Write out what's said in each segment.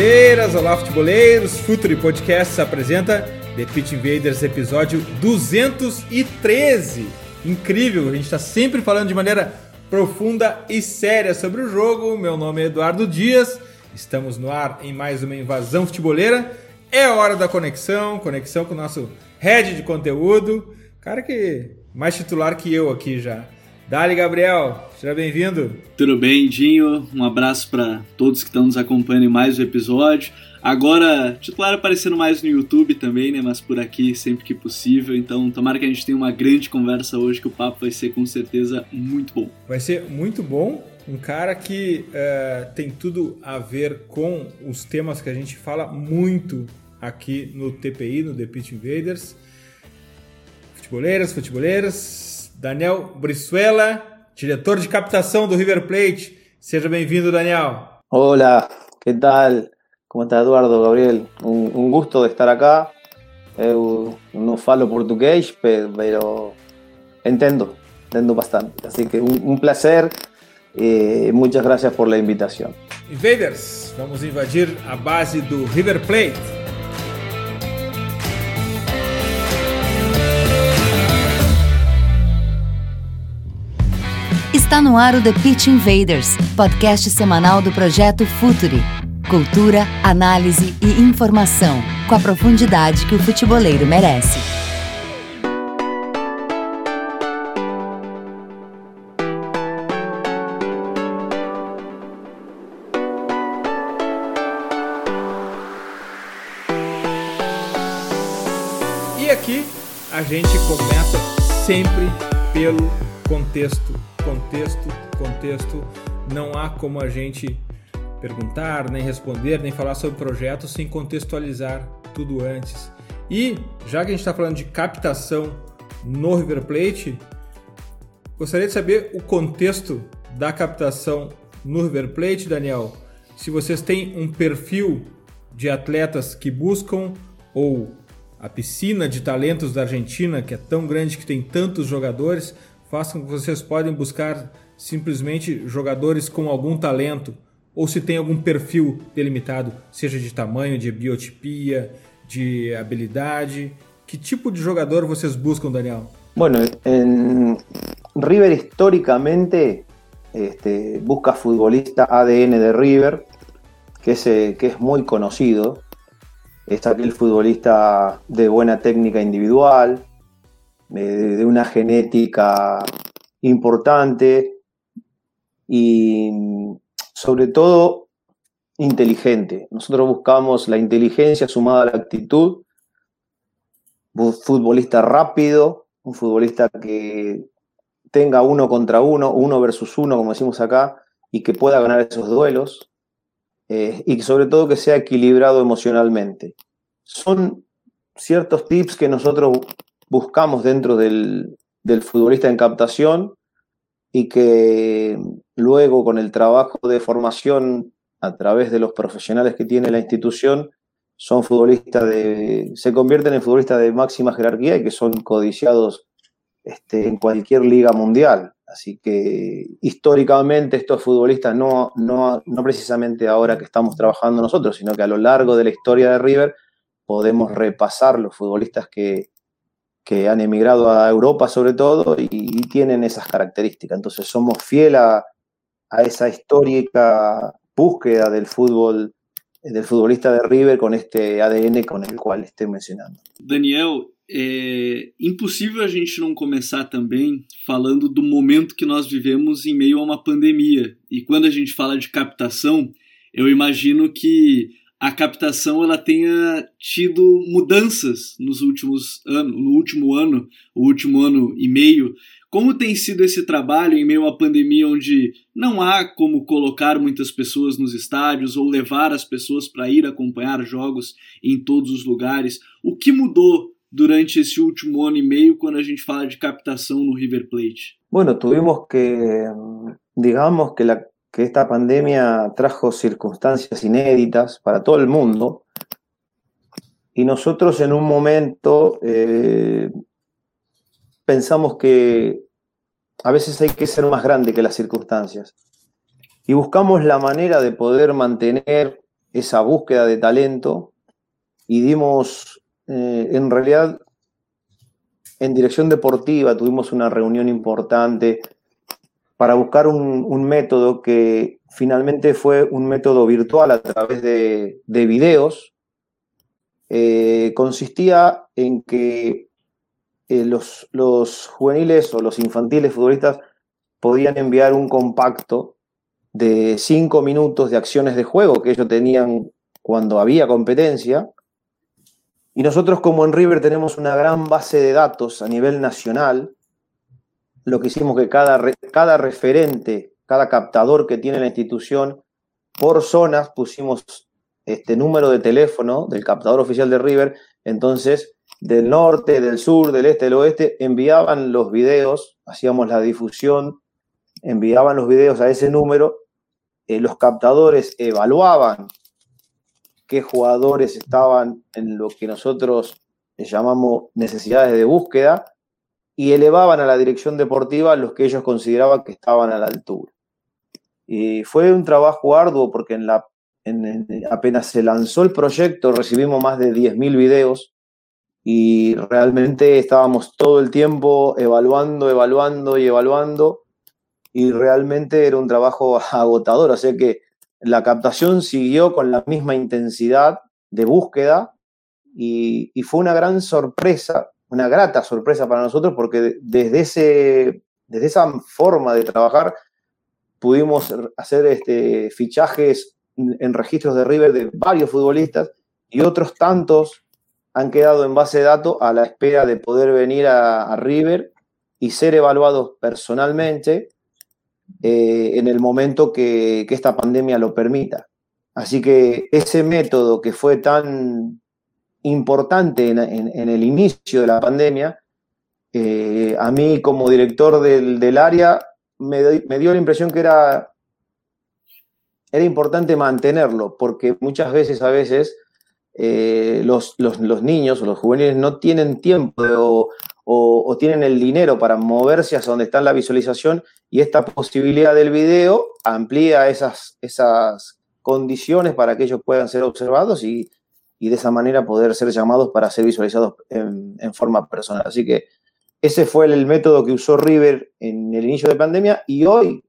Futeboleiras, olá futeboleiros, Futuri Podcast apresenta The Pitch Invaders episódio 213. Incrível, a gente está sempre falando de maneira profunda e séria sobre o jogo. Meu nome é Eduardo Dias, estamos no ar em mais uma invasão futeboleira. É hora da conexão, conexão com o nosso head de conteúdo, cara que mais titular que eu aqui já. Dali, Gabriel, seja bem-vindo. Tudo bem, Dinho? Um abraço para todos que estão nos acompanhando em mais um episódio. Agora, titular aparecendo mais no YouTube também, né? Mas por aqui sempre que possível. Então, tomara que a gente tenha uma grande conversa hoje, que o papo vai ser com certeza muito bom. Vai ser muito bom. Um cara que uh, tem tudo a ver com os temas que a gente fala muito aqui no TPI, no The Pitch Invaders. Futeboleiras, futeboleiras, Daniel Brizuela, diretor de captação do River Plate. Seja bem-vindo, Daniel. Hola, ¿qué tal? ¿Cómo está Eduardo, Gabriel? Un, un gusto de estar acá. Eu não falo português, pero entendo, entendo bastante. Así que un, un placer e muchas gracias por la invitación. Invaders, vamos invadir a base do River Plate. Está no ar o The Pitch Invaders, podcast semanal do projeto Futuri. Cultura, análise e informação, com a profundidade que o futeboleiro merece. E aqui a gente começa sempre pelo contexto contexto, contexto, não há como a gente perguntar, nem responder, nem falar sobre projetos sem contextualizar tudo antes. E já que a gente está falando de captação no River Plate, gostaria de saber o contexto da captação no River Plate, Daniel. Se vocês têm um perfil de atletas que buscam ou a piscina de talentos da Argentina, que é tão grande que tem tantos jogadores, façam que vocês podem buscar simplesmente jogadores com algum talento ou se tem algum perfil delimitado, seja de tamanho, de biotipia, de habilidade. Que tipo de jogador vocês buscam, Daniel? Bueno, en River históricamente este, busca futbolista ADN de River, que es, eh, que es muy conocido. Es aquel futbolista de buena técnica individual, de una genética importante y sobre todo inteligente. Nosotros buscamos la inteligencia sumada a la actitud, un futbolista rápido, un futbolista que tenga uno contra uno, uno versus uno, como decimos acá, y que pueda ganar esos duelos, eh, y sobre todo que sea equilibrado emocionalmente. Son ciertos tips que nosotros buscamos dentro del, futbolista en captación y que luego con el trabajo de formación a través de los profesionales que tiene la institución, son futbolistas de, se convierten en futbolistas de máxima jerarquía y que son codiciados este, en cualquier liga mundial. Así que históricamente estos futbolistas, no, no, no precisamente ahora que estamos trabajando nosotros, sino que a lo largo de la historia de River podemos repasar los futbolistas que, que han emigrado a Europa sobre todo y, tienen esas características. Entonces somos fiel a, a, esa histórica búsqueda del fútbol, del futbolista de River con este ADN con el cual estoy mencionando. Daniel, é impossível a gente não começar também falando do momento que nós vivemos em meio a uma pandemia. E quando a gente fala de captação, eu imagino que a captação ela tenha tido mudanças nos últimos anos, no último ano, o último ano e meio. Como tem sido esse trabalho em meio à pandemia, onde não há como colocar muitas pessoas nos estádios ou levar as pessoas para ir acompanhar jogos em todos os lugares? O que mudou durante esse último ano e meio quando a gente fala de captação no River Plate? Bueno, tuvimos que, digamos que la que esta pandemia trajo circunstancias inéditas para todo el mundo. Y nosotros en un momento eh, pensamos que a veces hay que ser más grande que las circunstancias. Y buscamos la manera de poder mantener esa búsqueda de talento y dimos, eh, en realidad, en dirección deportiva tuvimos una reunión importante para buscar un, método que finalmente fue un método virtual a través de, videos. Eh, consistía en que eh, los, los juveniles o los infantiles futbolistas podían enviar un compacto de cinco minutos de acciones de juego que ellos tenían cuando había competencia. Y nosotros como en River tenemos una gran base de datos a nivel nacional, lo que hicimos que cada, cada referente, cada captador que tiene la institución, por zonas pusimos este número de teléfono del captador oficial de River, entonces del norte, del sur, del este, del oeste, enviaban los videos, hacíamos la difusión, enviaban los videos a ese número, eh, los captadores evaluaban qué jugadores estaban en lo que nosotros llamamos necesidades de búsqueda y elevaban a la dirección deportiva los que ellos consideraban que estaban a la altura. Y fue un trabajo arduo porque apenas se lanzó el proyecto recibimos más de 10.000 videos y realmente estábamos todo el tiempo evaluando, evaluando y evaluando y realmente era un trabajo agotador, o sea que la captación siguió con la misma intensidad de búsqueda y fue una gran sorpresa una grata sorpresa para nosotros porque desde, ese, desde esa forma de trabajar pudimos hacer este, fichajes en registros de River de varios futbolistas y otros tantos han quedado en base de datos a la espera de poder venir a, River y ser evaluados personalmente eh, en el momento que, que, esta pandemia lo permita. Así que ese método que fue tan, importante en, el inicio de la pandemia, eh, a mí como director del, área me, dio la impresión que era, era importante mantenerlo, porque muchas veces, a veces, eh, los, niños o los juveniles no tienen tiempo o, tienen el dinero para moverse hacia donde está la visualización y esta posibilidad del video amplía esas, esas condiciones para que ellos puedan ser observados y, y de esa manera poder ser llamados para ser visualizados en, forma personal. Así que ese fue el, método que usó River en el inicio de pandemia y hoy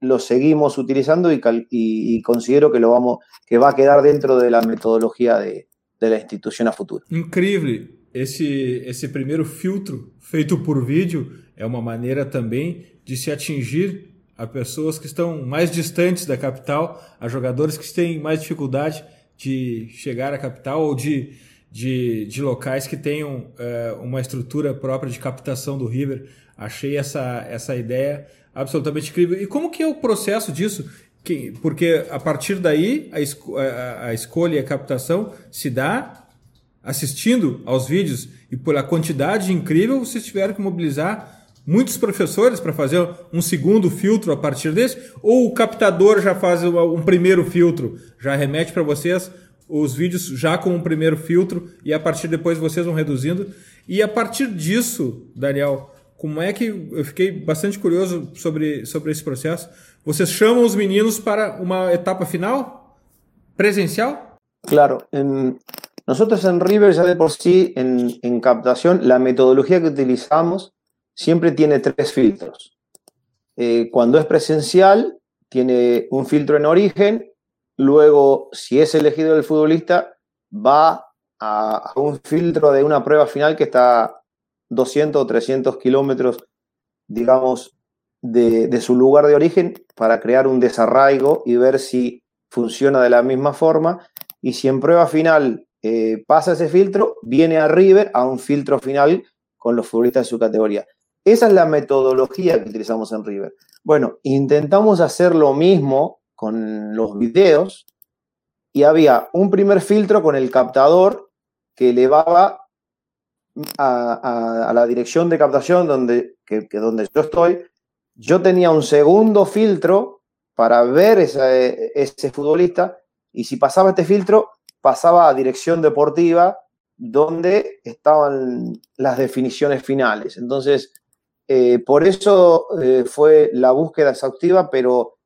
lo seguimos utilizando y, considero que lo vamos que va a quedar dentro de la metodología de, la institución a futuro. Increíble. Esse, esse primeiro filtro feito por vídeo é uma maneira também de se atingir a pessoas que estão mais distantes da capital, a jogadores que têm mais dificuldade de chegar à capital ou de, de, de locais que tenham é, uma estrutura própria de captação do River. Achei essa, essa ideia absolutamente incrível. E como que é o processo disso? Que, porque a partir daí a, esco a, a escolha e a captação se dá assistindo aos vídeos e por a quantidade incrível vocês tiveram que mobilizar muitos professores para fazer um segundo filtro a partir desse? Ou o captador já faz um primeiro filtro, já remete para vocês os vídeos já com um primeiro filtro e a partir depois vocês vão reduzindo? E a partir disso, Daniel, como é que eu fiquei bastante curioso sobre, sobre esse processo? Vocês chamam os meninos para uma etapa final presencial? Claro, en, nosotros en River ya de por sí en, en captación la metodología que utilizamos siempre tiene tres filtros. Eh, cuando es presencial, tiene un filtro en origen, luego, si es elegido el futbolista, va a, un filtro de una prueba final que está 200 o 300 kilómetros, digamos, de, su lugar de origen para crear un desarraigo y ver si funciona de la misma forma. y si en prueba final eh, pasa ese filtro, viene a River a un filtro final con los futbolistas de su categoría. Esa es la metodología que utilizamos en River. Bueno, intentamos hacer lo mismo con los videos y había un primer filtro con el captador que elevaba a, la dirección de captación donde, que, donde yo estoy. Yo tenía un segundo filtro para ver ese futbolista y si pasaba este filtro, pasaba a dirección deportiva donde estaban las definiciones finales. Entonces, eh, por eso eh, fue la búsqueda exhaustiva, pero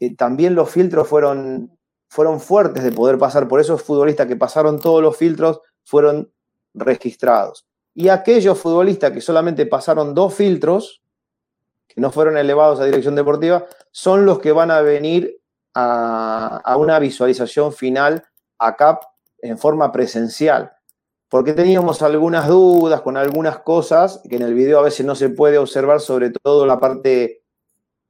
eh, también los filtros fueron, fueron fuertes de poder pasar. Por esos futbolistas que pasaron todos los filtros fueron registrados. Y aquellos futbolistas que solamente pasaron dos filtros, que no fueron elevados a dirección deportiva, son los que van a venir a, a una visualización final acá en forma presencial porque teníamos algunas dudas con algunas cosas que en el video a veces no se puede observar, sobre todo la parte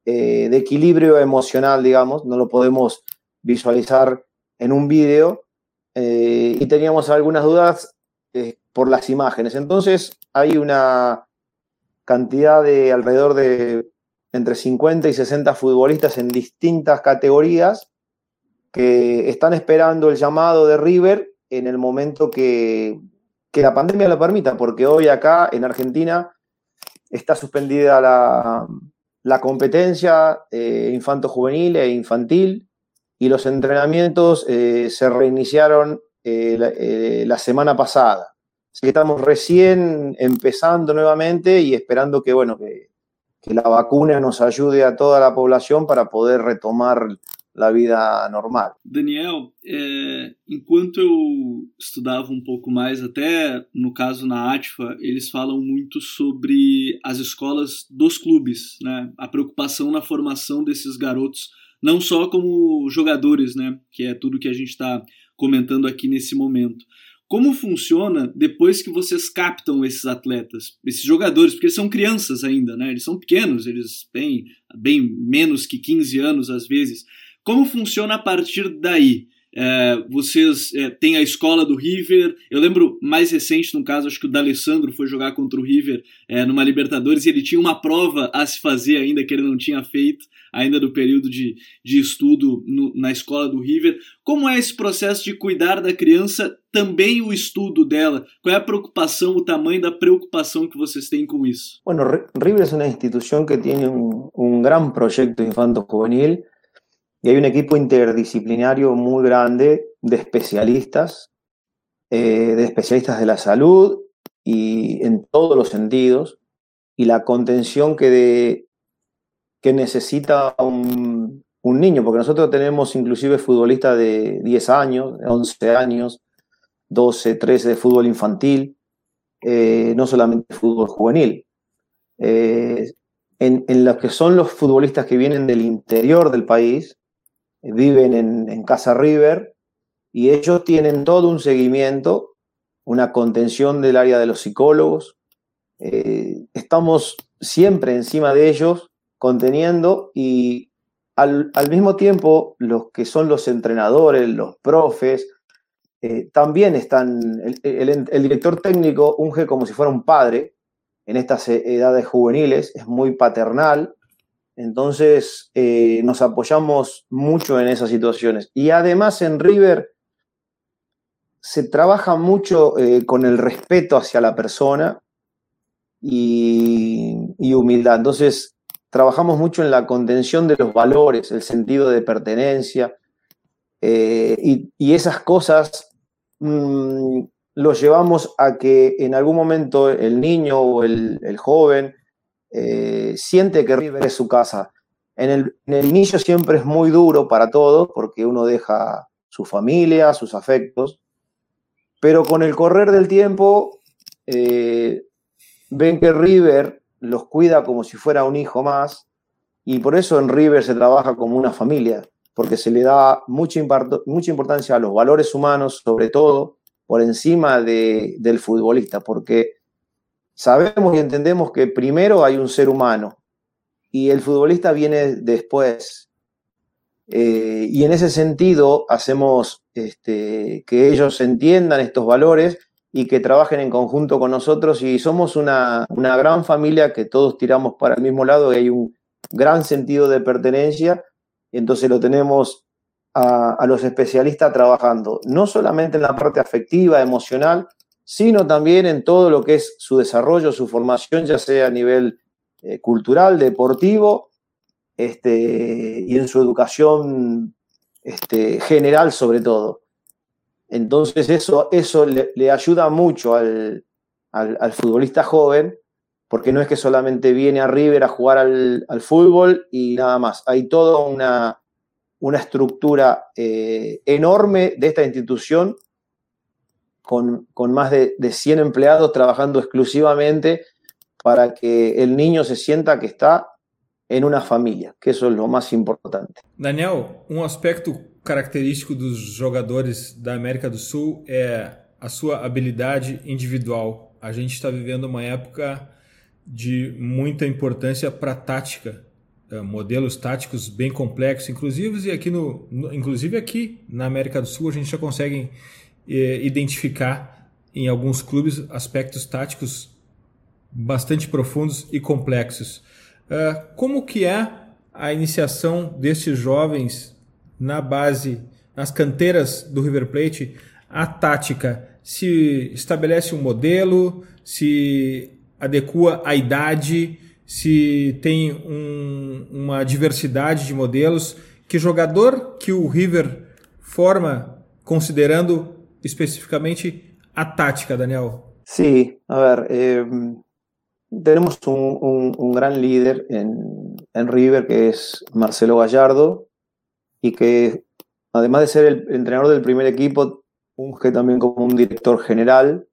eh, de equilibrio emocional, digamos, no lo podemos visualizar en un video, eh, y teníamos algunas dudas eh, por las imágenes. Entonces hay una cantidad de alrededor de entre 50 y 60 futbolistas en distintas categorías que están esperando el llamado de River en el momento que, la pandemia lo permita, porque hoy acá en Argentina está suspendida la, competencia eh, infanto-juvenil e infantil y los entrenamientos eh, se reiniciaron eh, la, semana pasada. Así que estamos recién empezando nuevamente y esperando que, bueno, que, que la vacuna nos ayude a toda la población para poder retomar da vida normal. Daniel, é, enquanto eu estudava um pouco mais, até no caso na ATFA, eles falam muito sobre as escolas dos clubes, né? A preocupação na formação desses garotos, não só como jogadores, né? Que é tudo que a gente está comentando aqui nesse momento. Como funciona depois que vocês captam esses atletas, esses jogadores, porque eles são crianças ainda, né? Eles são pequenos, eles têm bem menos que 15 anos às vezes. Como funciona a partir daí? É, vocês é, têm a escola do River. Eu lembro mais recente, no caso, acho que o D'Alessandro foi jogar contra o River é, numa Libertadores e ele tinha uma prova a se fazer ainda que ele não tinha feito, ainda do período de, de estudo no, na escola do River. Como é esse processo de cuidar da criança, também o estudo dela? Qual é a preocupação, o tamanho da preocupação que vocês têm com isso? Bueno, River é uma instituição que tem um, um grande projeto infanto-juvenil. Hay un equipo interdisciplinario muy grande de especialistas, eh, de especialistas de la salud y en todos los sentidos, y la contención que, que necesita un, niño, porque nosotros tenemos inclusive futbolistas de 10 años, 11 años, 12, 13 de fútbol infantil, eh, no solamente fútbol juvenil. Eh, en, en los que son los futbolistas que vienen del interior del país, viven en, Casa River y ellos tienen todo un seguimiento, una contención del área de los psicólogos. Eh, estamos siempre encima de ellos, conteniendo y al, mismo tiempo los que son los entrenadores, los profes, eh, también están, el, el, director técnico unge como si fuera un padre en estas edades juveniles, es muy paternal, entonces, eh, nos apoyamos mucho en esas situaciones. Y además en River se trabaja mucho eh, con el respeto hacia la persona y, humildad. Entonces, trabajamos mucho en la contención de los valores, el sentido de pertenencia eh, y, esas cosas mm, los llevamos a que en algún momento el niño o el joven eh, siente que River es su casa. En el, inicio siempre es muy duro para todos porque uno deja su familia, sus afectos, pero con el correr del tiempo eh, ven que River los cuida como si fuera un hijo más y por eso en River se trabaja como una familia, porque se le da mucha importancia a los valores humanos, sobre todo por encima del futbolista, porque Sabemos y entendemos que primero hay un ser humano y el futbolista viene después. Eh, y en ese sentido hacemos este, que ellos entiendan estos valores y que trabajen en conjunto con nosotros y somos una, gran familia que todos tiramos para el mismo lado y hay un gran sentido de pertenencia entonces lo tenemos a los especialistas trabajando no solamente en la parte afectiva, emocional, sino también en todo lo que es su desarrollo, su formación, ya sea a nivel eh, cultural, deportivo, este, y en su educación este, general sobre todo. Entonces eso, eso le, ayuda mucho al, futbolista joven, porque no es que solamente viene a River a jugar al, fútbol y nada más. Hay toda una, una estructura eh, enorme de esta institución con, más de, de, 100 empleados trabajando exclusivamente para que el niño se sienta que está en una família, que isso é o mais importante. Daniel, um aspecto característico dos jogadores da América do Sul é a sua habilidade individual. A gente está vivendo uma época de muita importância para a tática, eh, modelos táticos bem complexos, inclusive aqui no, inclusive aqui na América do Sul a gente já consegue eh, identificar em alguns clubes aspectos táticos bastante profundos e complexos. Uh, como que é a iniciação destes jovens na base, nas canteiras do River Plate, a tática? Se estabelece um modelo, se adequa à idade, se tem um, uma diversidade de modelos. Que jogador que o River forma considerando especificamente a tática, Daniel? Sí, a ver, eh, tenemos un, gran líder en, River que es Marcelo Gallardo y que además de ser el entrenador del primer equipo, unge también como un director general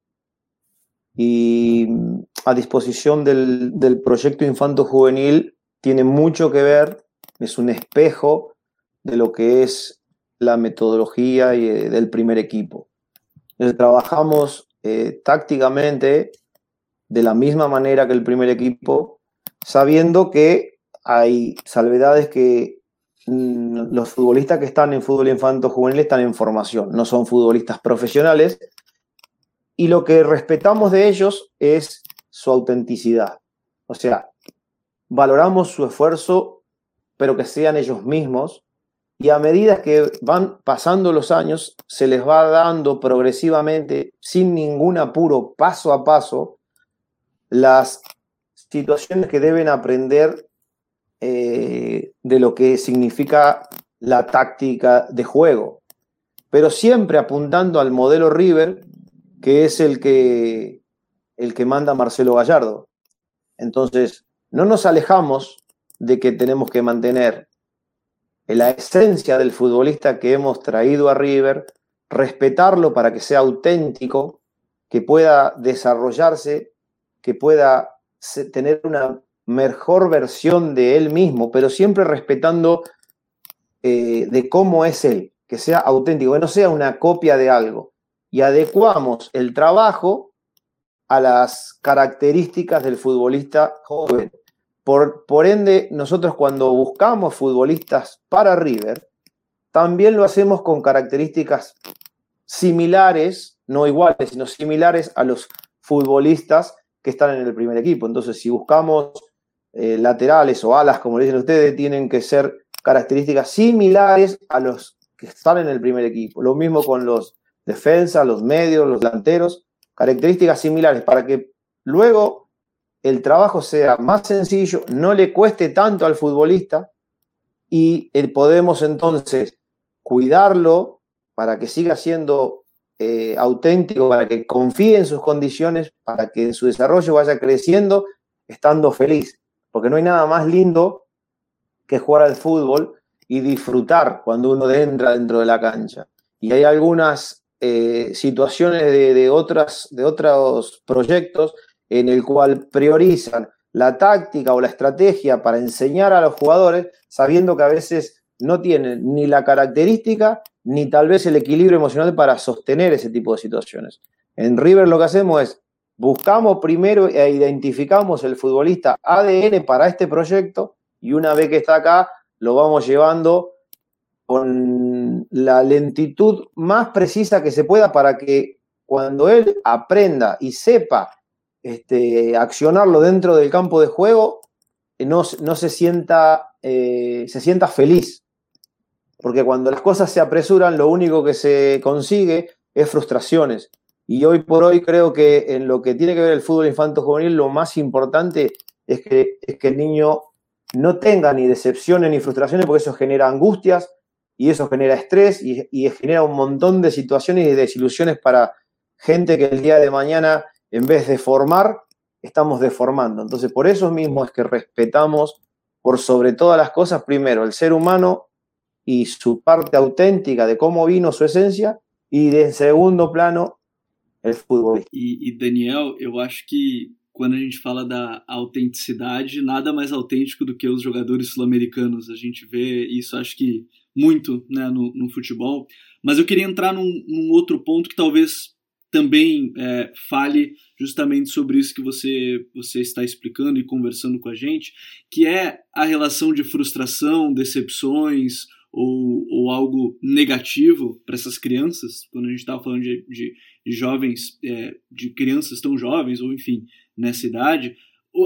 y a disposición del, proyecto Infanto Juvenil tiene mucho que ver, es un espejo de lo que es la metodología y, eh, del primer equipo. Trabajamos eh, tácticamente de la misma manera que el primer equipo, sabiendo que hay salvedades que mm, los futbolistas que están en fútbol infanto juvenil están en formación, no son futbolistas profesionales, y lo que respetamos de ellos es su autenticidad. O sea, valoramos su esfuerzo, pero que sean ellos mismos, y a medida que van pasando los años, se les va dando progresivamente, sin ningún apuro, paso a paso, las situaciones que deben aprender eh, de lo que significa la táctica de juego, pero siempre apuntando al modelo River, que es el que, el que manda Marcelo Gallardo. Entonces, no nos alejamos de que tenemos que mantener la esencia del futbolista que hemos traído a River, respetarlo para que sea auténtico, que pueda desarrollarse que pueda tener una mejor versión de él mismo, pero siempre respetando eh, de cómo es él, que sea auténtico, que no sea una copia de algo. Y adecuamos el trabajo a las características del futbolista joven. Por, ende, nosotros cuando buscamos futbolistas para River, también lo hacemos con características similares, no iguales, sino similares a los futbolistas que están en el primer equipo. Entonces, si buscamos eh, laterales o alas, como dicen ustedes, tienen que ser características similares a los que están en el primer equipo. Lo mismo con los defensas, los medios, los delanteros, características similares para que luego el trabajo sea más sencillo, no le cueste tanto al futbolista y podemos entonces cuidarlo para que siga siendo eh, auténtico, para que confíe en sus condiciones, para que su desarrollo vaya creciendo estando feliz. Porque no hay nada más lindo que jugar al fútbol y disfrutar cuando uno entra dentro de la cancha. Y hay algunas eh, situaciones de, otras, de otros proyectos en el cual priorizan la táctica o la estrategia para enseñar a los jugadores, sabiendo que a veces no tienen ni la característica ni tal vez el equilibrio emocional para sostener ese tipo de situaciones. En River lo que hacemos es buscamos primero e identificamos el futbolista ADN para este proyecto y una vez que está acá lo vamos llevando con la lentitud más precisa que se pueda para que cuando él aprenda y sepa este, accionarlo dentro del campo de juego, no, no se, sienta, eh, se sienta feliz. Porque cuando las cosas se apresuran, lo único que se consigue es frustraciones. Y hoy por hoy creo que en lo que tiene que ver el fútbol infanto juvenil, lo más importante es que, es que el niño no tenga ni decepciones ni frustraciones, porque eso genera angustias y eso genera estrés y, y genera un montón de situaciones y desilusiones para gente que el día de mañana, en vez de formar, estamos deformando. Entonces, por eso mismo es que respetamos por sobre todas las cosas, primero, el ser humano y su parte auténtica de cómo vino su esencia, y de segundo plano, fútbol. E, e Daniel, eu acho que quando a gente fala da autenticidade, nada mais autêntico do que os jogadores sul-americanos. A gente vê isso, acho que muito né, no, no futebol. Mas eu queria entrar num, num outro ponto que talvez também é, fale justamente sobre isso que você, você está explicando e conversando com a gente, que é a relação de frustração, decepções ou, ou algo negativo para essas crianças, quando a gente estava falando de, de, de jovens, é, de crianças tão jovens, ou enfim, nessa idade,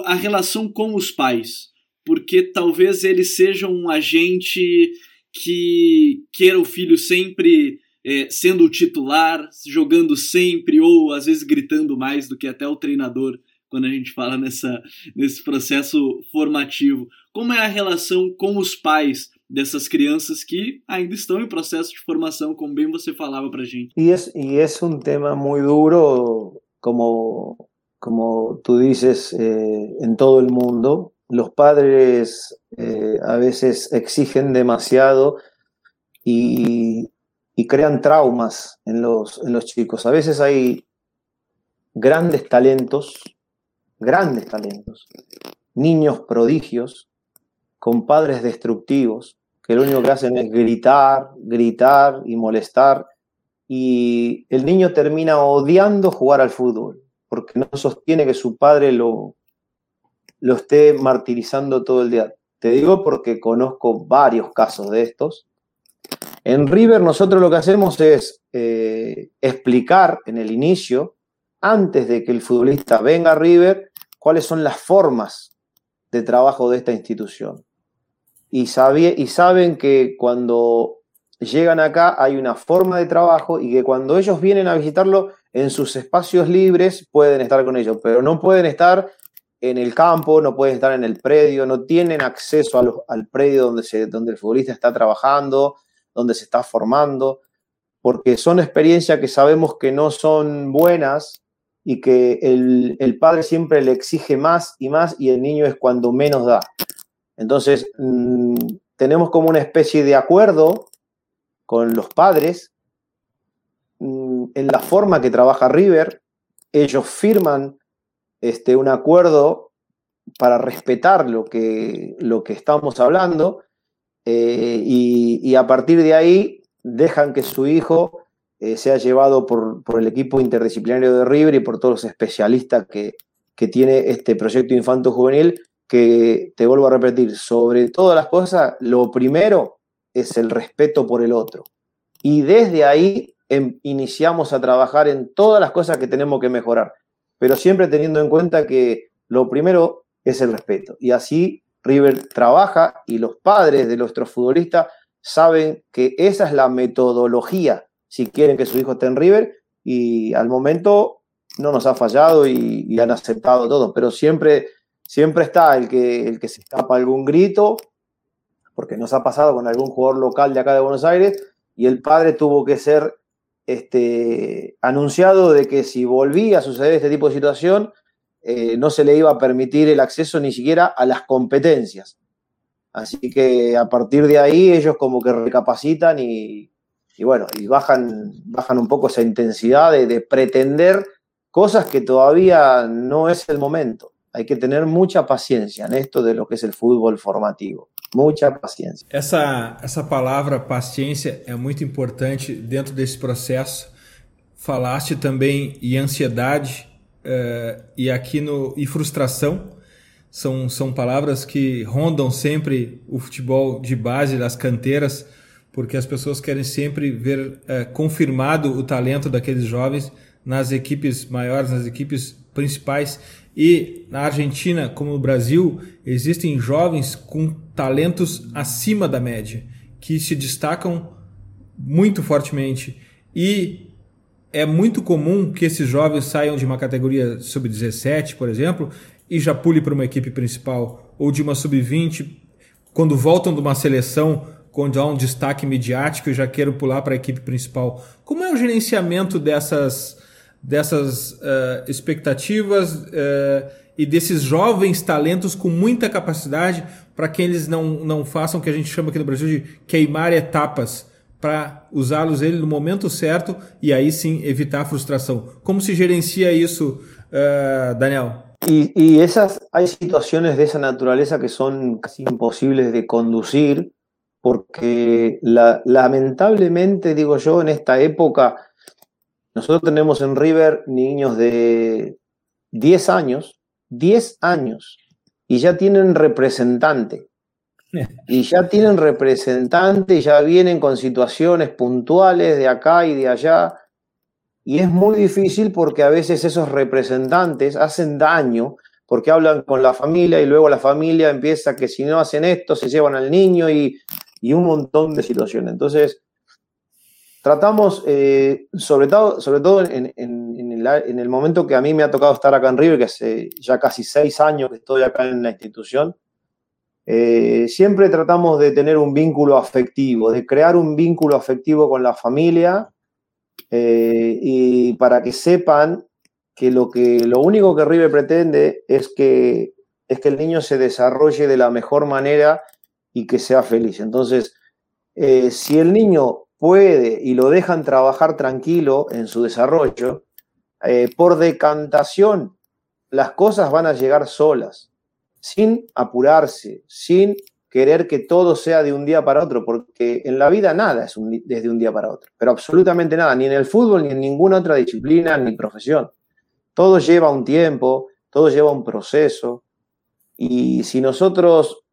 a relação com os pais, porque talvez eles sejam um agente que queira o filho sempre é, sendo o titular, jogando sempre, ou às vezes gritando mais do que até o treinador, quando a gente fala nessa, nesse processo formativo. Como é a relação com os pais dessas crianças que ainda estão em processo de formação, como bem você falava para gente? E é, e é um tema muito duro, como, como tú dices, eh, en todo el mundo. Los padres eh, a veces exigen demasiado y, y crean traumas en los, en los chicos. A veces hay grandes talentos, grandes talentos, niños prodigios con padres destructivos, que lo único que hacen es gritar, gritar y molestar, y el niño termina odiando jugar al fútbol, porque no sostiene que su padre lo, lo esté martirizando todo el día. Te digo porque conozco varios casos de estos, en River nosotros lo que hacemos es eh, explicar en el inicio, antes de que el futbolista venga a River, cuáles son las formas de trabajo de esta institución. Y, y saben que cuando llegan acá hay una forma de trabajo y que cuando ellos vienen a visitarlo en sus espacios libres pueden estar con ellos, pero no pueden estar en el campo, no pueden estar en el predio, no tienen acceso al predio donde, se, donde el futbolista está trabajando, donde se está formando, porque son experiencias que sabemos que no son buenas y que el, padre siempre le exige más y más y el niño es cuando menos da. Entonces, mm, tenemos como una especie de acuerdo con los padres mm, en la forma que trabaja River. Ellos firman este, un acuerdo para respetar lo que, lo que estamos hablando eh, y, a partir de ahí dejan que su hijo eh, sea llevado por, el equipo interdisciplinario de River y por todos los especialistas que, tiene este proyecto Infanto Juvenil, que te vuelvo a repetir, sobre todas las cosas, lo primero es el respeto por el otro. Y desde ahí em, iniciamos a trabajar en todas las cosas que tenemos que mejorar, pero siempre teniendo en cuenta que lo primero es el respeto. Y así River trabaja y los padres de nuestros futbolistas saben que esa es la metodología si quieren que su hijo esté en River y al momento no nos ha fallado y, han aceptado todo, pero siempre, siempre está el que, el que se escapa algún grito, porque nos ha pasado con algún jugador local de acá de Buenos Aires y el padre tuvo que ser este, anunciado de que si volvía a suceder este tipo de situación, eh, no se le iba a permitir el acceso ni siquiera a las competencias. Así que a partir de ahí ellos como que recapacitan y, bueno, y bajan, bajan un poco esa intensidad de, pretender cosas que todavía no es el momento. Hay que tener mucha paciencia en esto de lo que es el fútbol formativo. Mucha paciencia. Essa, essa palavra paciência é muito importante dentro desse processo. Falaste também em ansiedade, uh, e aqui no e frustração são, são palavras que rondam sempre o futebol de base das canteiras, porque as pessoas querem sempre ver é, confirmado o talento daqueles jovens nas equipes maiores, nas equipes principais. E na Argentina, como no Brasil, existem jovens com talentos acima da média, que se destacam muito fortemente. E é muito comum que esses jovens saiam de uma categoria sub-17, por exemplo, e já pule para uma equipe principal, ou de uma sub-20, quando voltam de uma seleção onde há um destaque midiático e já queiram pular para a equipe principal. Como é o gerenciamento dessas, dessas uh, expectativas uh, e desses jovens talentos com muita capacidade para que eles não, não façam o que a gente chama aqui no Brasil de queimar etapas para usá-los ele no momento certo e aí sim evitar a frustração. Como se gerencia isso, uh, Daniel? Y, y, esas, hay situaciones de esa naturaleza que son casi imposibles de conducir, porque la, lamentablemente, digo yo, en esta época, nosotros tenemos en River niños de 10 años, 10 años, y ya tienen representante. Y ya tienen representante y ya vienen con situaciones puntuales de acá y de allá. Y es muy difícil porque a veces esos representantes hacen daño porque hablan con la familia y luego la familia empieza que si no hacen esto se llevan al niño y, un montón de situaciones. Entonces, tratamos, eh, sobre todo, sobre todo en, en, el, momento que a mí me ha tocado estar acá en River, que hace ya casi seis años que estoy acá en la institución, eh, siempre tratamos de tener un vínculo afectivo, de crear un vínculo afectivo con la familia eh, y para que sepan que lo, que lo único que River pretende es que, es que el niño se desarrolle de la mejor manera y que sea feliz. Entonces, eh, si el niño puede y lo dejan trabajar tranquilo en su desarrollo, por decantación, las cosas van a llegar solas, sin apurarse, sin querer que todo sea de un día para otro, porque en la vida nada es desde un día para otro, pero absolutamente nada, ni en el fútbol, ni en ninguna otra disciplina, ni profesión. Todo lleva un tiempo, todo lleva un proceso, y si nosotros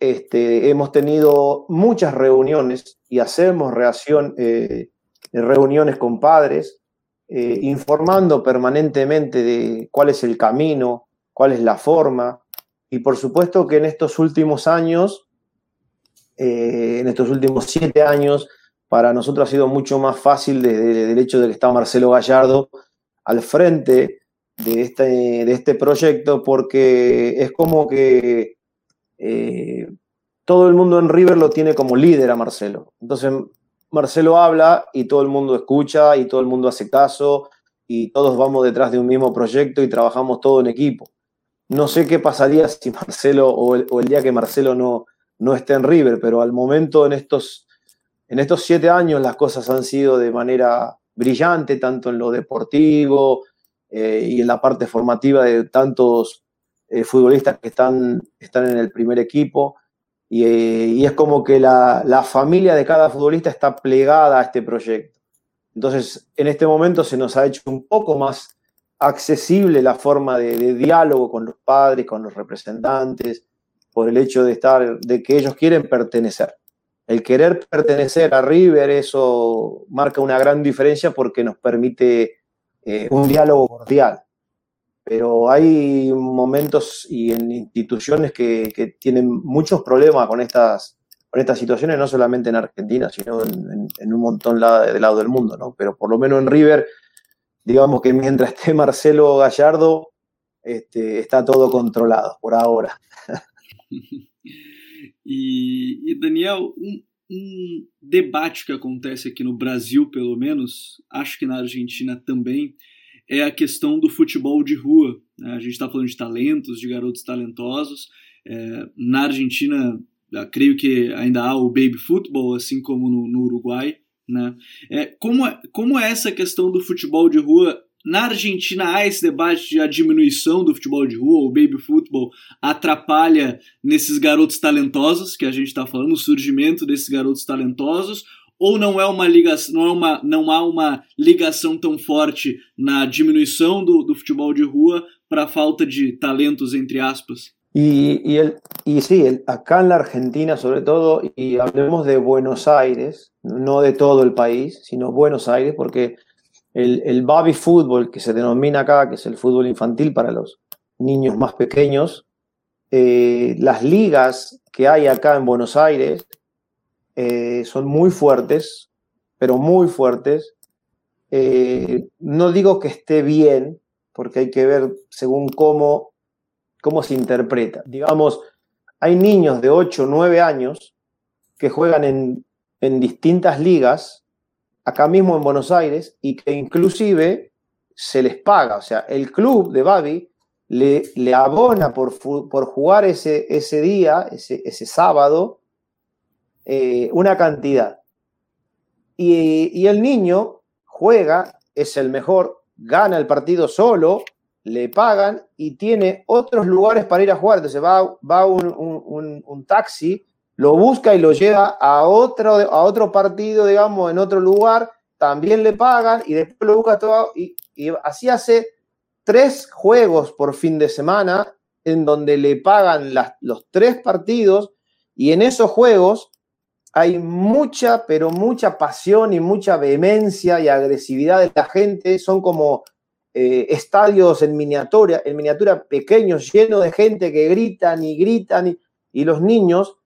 este, hemos tenido muchas reuniones y hacemos eh, reuniones con padres, eh, informando permanentemente de cuál es el camino, cuál es la forma, y por supuesto que en estos últimos años, eh, en estos últimos siete años, para nosotros ha sido mucho más fácil desde el hecho de que está Marcelo Gallardo al frente de este, de este proyecto, porque es como que eh, todo el mundo en River lo tiene como líder a Marcelo. Entonces, Marcelo habla y todo el mundo escucha y todo el mundo hace caso y todos vamos detrás de un mismo proyecto y trabajamos todo en equipo. No sé qué pasaría si Marcelo o el, día que Marcelo no, no esté en River, pero al momento en estos, en estos siete años las cosas han sido de manera brillante, tanto en lo deportivo eh, y en la parte formativa de tantos eh, futbolistas que están, están en el primer equipo. Y, eh, y es como que la, la, familia de cada futbolista está plegada a este proyecto. Entonces, en este momento se nos ha hecho un poco más accesible la forma de, diálogo con los padres, con los representantes, por el hecho de estar, de que ellos quieren pertenecer. El querer pertenecer a River, eso marca una gran diferencia porque nos permite eh, un diálogo cordial. Pero hay momentos y en instituciones que, tienen muchos problemas con estas, con estas situaciones, no solamente en Argentina, sino en, un montón de lado del mundo, ¿no? Pero por lo menos en River digamos que mientras esté Marcelo Gallardo, este, está todo controlado por ahora. e, e, Daniel, um, um, debate que acontece aqui no Brasil, pelo menos, acho que na Argentina também, é a questão do futebol de rua. Né? A gente está falando de talentos, de garotos talentosos. É, na Argentina, creio que ainda há o baby football, assim como no, no Uruguai. Né? É, como, é, como é essa questão do futebol de rua? Na Argentina há esse debate de a diminuição do futebol de rua, o baby football atrapalha nesses garotos talentosos que a gente está falando, o surgimento desses garotos talentosos, ou não é uma ligação, não, é uma, não há uma ligação tão forte na diminuição do, do futebol de rua para a falta de talentos, entre aspas? Y, el, y sí, acá en la Argentina sobre todo, y hablemos de Buenos Aires, no de todo el país, sino Buenos Aires, porque el, el baby fútbol que se denomina acá, que es el fútbol infantil para los niños más pequeños, eh, las ligas que hay acá en Buenos Aires eh, son muy fuertes, pero muy fuertes. Eh, no digo que esté bien, porque hay que ver según cómo, cómo se interpreta. Digamos, hay niños de 8 o 9 años que juegan en, en distintas ligas, acá mismo en Buenos Aires, y que inclusive se les paga. O sea, el club de Babi le, le abona por, por, jugar ese, ese día, ese, ese sábado, eh, una cantidad. Y, y, el niño juega, es el mejor, gana el partido solo, le pagan y tiene otros lugares para ir a jugar. Entonces va, va un, un, taxi, lo busca y lo lleva a otro, a otro partido, digamos, en otro lugar, también le pagan y después lo busca todo. Y, y así hace tres juegos por fin de semana en donde le pagan las, los tres partidos y en esos juegos hay mucha, pero mucha pasión y mucha vehemencia y agresividad de la gente. Son como eh, estadios en miniatura, en miniatura pequeños, llenos de gente que gritan y gritan y, y los niños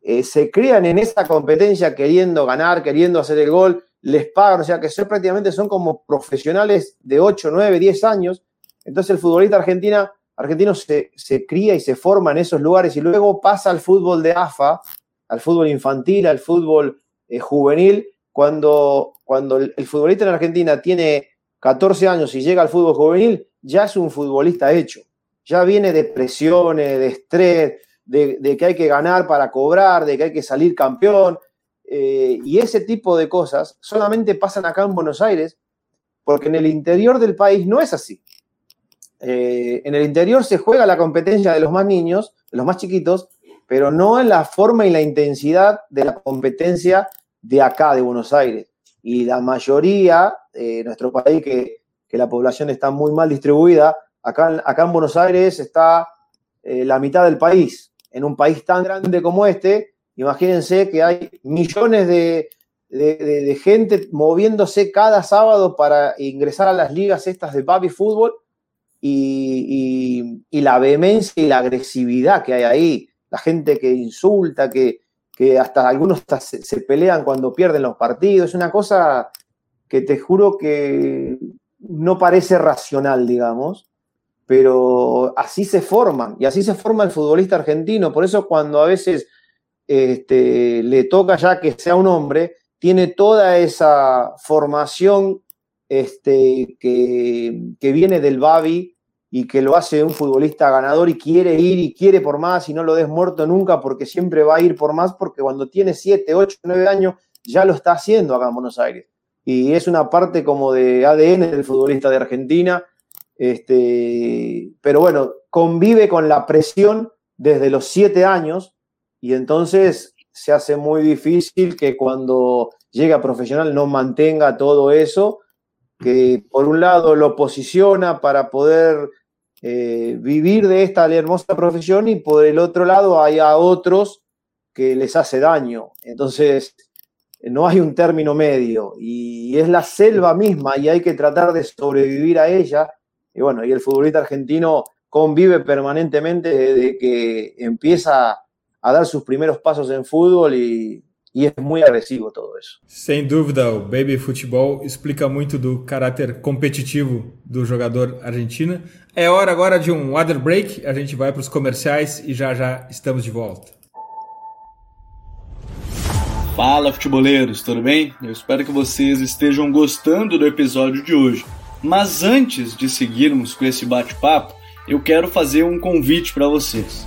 eh, se crían en esa competencia queriendo ganar, queriendo hacer el gol, les pagan, o sea que son, prácticamente son como profesionales de 8, 9, 10 años entonces el futbolista argentina, argentino se, cría y se forma en esos lugares y luego pasa al fútbol de AFA, al fútbol infantil, al fútbol eh, juvenil. Cuando, cuando el, futbolista en Argentina tiene 14 años y llega al fútbol juvenil, ya es un futbolista hecho. Ya viene de presiones, de estrés, de, que hay que ganar para cobrar, de que hay que salir campeón. Eh, y ese tipo de cosas solamente pasan acá en Buenos Aires, porque en el interior del país no es así. Eh, en el interior se juega la competencia de los más niños, de los más chiquitos, pero no en la forma y la intensidad de la competencia de acá, de Buenos Aires. Y la mayoría de nuestro país, que, la población está muy mal distribuida, acá, acá en Buenos Aires está eh, la mitad del país. En un país tan grande como este, imagínense que hay millones de, de gente moviéndose cada sábado para ingresar a las ligas estas de baby fútbol y, la vehemencia y la agresividad que hay ahí, la gente que insulta, que, hasta algunos se, pelean cuando pierden los partidos, es una cosa que te juro que no parece racional, digamos, pero así se forman y así se forma el futbolista argentino, por eso cuando a veces este, le toca ya que sea un hombre, tiene toda esa formación este, que, que viene del Babi y que lo hace un futbolista ganador y quiere ir y quiere por más y no lo des muerto nunca porque siempre va a ir por más porque cuando tiene 7, 8, 9 años ya lo está haciendo acá en Buenos Aires. Y es una parte como de ADN del futbolista de Argentina. Este, pero bueno, convive con la presión desde los 7 años y entonces se hace muy difícil que cuando llega profesional no mantenga todo eso que por un lado lo posiciona para poder eh, vivir de esta hermosa profesión y por el otro lado hay a otros que les hace daño. Entonces, no hay un término medio y es la selva misma y hay que tratar de sobrevivir a ella. Y bueno, y el futbolista argentino convive permanentemente desde que empieza a dar sus primeros pasos en fútbol y, e é muito agressivo todo isso. Sem dúvida, o Baby Futebol explica muito do caráter competitivo do jogador argentino. É hora agora de um water break, a gente vai para os comerciais e já já estamos de volta. Fala futeboleiros, tudo bem? Eu espero que vocês estejam gostando do episódio de hoje. Mas antes de seguirmos com esse bate-papo, eu quero fazer um convite para vocês.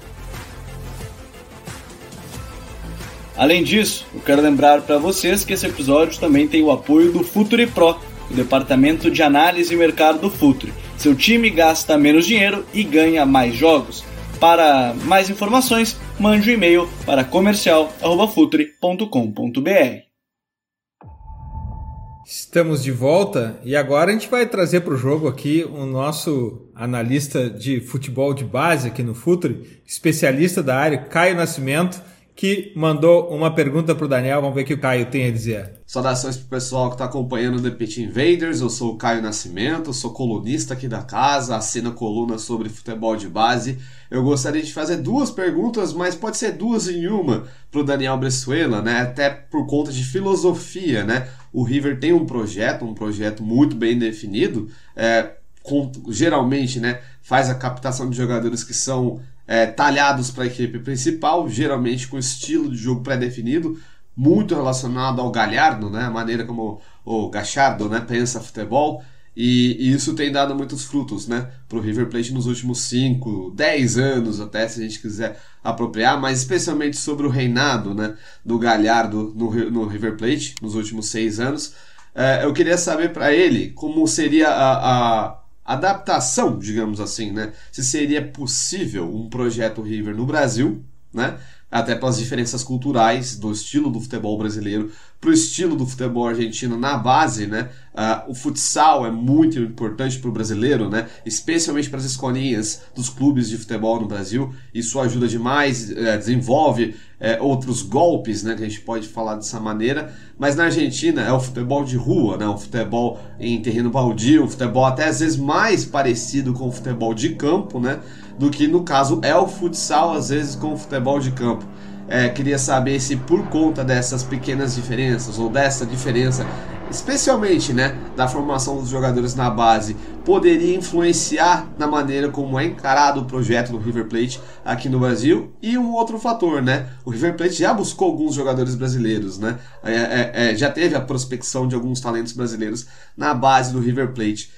Além disso, eu quero lembrar para vocês que esse episódio também tem o apoio do Futuri Pro, o departamento de análise e mercado do Futuri. Seu time gasta menos dinheiro e ganha mais jogos. Para mais informações, mande um e-mail para comercial@futre.com.br. Estamos de volta e agora a gente vai trazer para o jogo aqui o nosso analista de futebol de base aqui no Futre, especialista da área, Caio Nascimento que mandou uma pergunta para o Daniel. Vamos ver o que o Caio tem a dizer. Saudações para o pessoal que está acompanhando o The Pitch Invaders. Eu sou o Caio Nascimento, sou colunista aqui da casa, assino coluna sobre futebol de base. Eu gostaria de fazer duas perguntas, mas pode ser duas em uma para o Daniel Bressuela, né? Até por conta de filosofia, né? O River tem um projeto, um projeto muito bem definido. É, com, geralmente, né? Faz a captação de jogadores que são é, talhados para a equipe principal, geralmente com estilo de jogo pré-definido, muito relacionado ao Galhardo, né, a maneira como o Gachardo né, pensa futebol, e, e, isso tem dado muitos frutos né, para o River Plate nos últimos 5, 10 anos, até se a gente quiser apropriar, mas especialmente sobre o reinado né, do Galhardo no, no River Plate nos últimos 6 anos. É, eu queria saber para ele como seria a, a adaptação, digamos assim, né? Se seria possível um projeto River no Brasil, né? Até pelas diferenças culturais do estilo do futebol brasileiro para o estilo do futebol argentino na base, né? Uh, o futsal é muito importante para o brasileiro, né? Especialmente para as escolinhas dos clubes de futebol no Brasil. Isso ajuda demais, uh, desenvolve uh, outros golpes, né? Que a gente pode falar dessa maneira. Mas na Argentina é o futebol de rua, né? O futebol em terreno baldio, o futebol até às vezes mais parecido com o futebol de campo, né? Do que no caso é o futsal às vezes com o futebol de campo. É, queria saber se por conta dessas pequenas diferenças ou dessa diferença, especialmente né, da formação dos jogadores na base, poderia influenciar na maneira como é encarado o projeto do River Plate aqui no Brasil. E um outro fator, né? O River Plate já buscou alguns jogadores brasileiros, né? É, é, é já teve a prospecção de alguns talentos brasileiros na base do River Plate.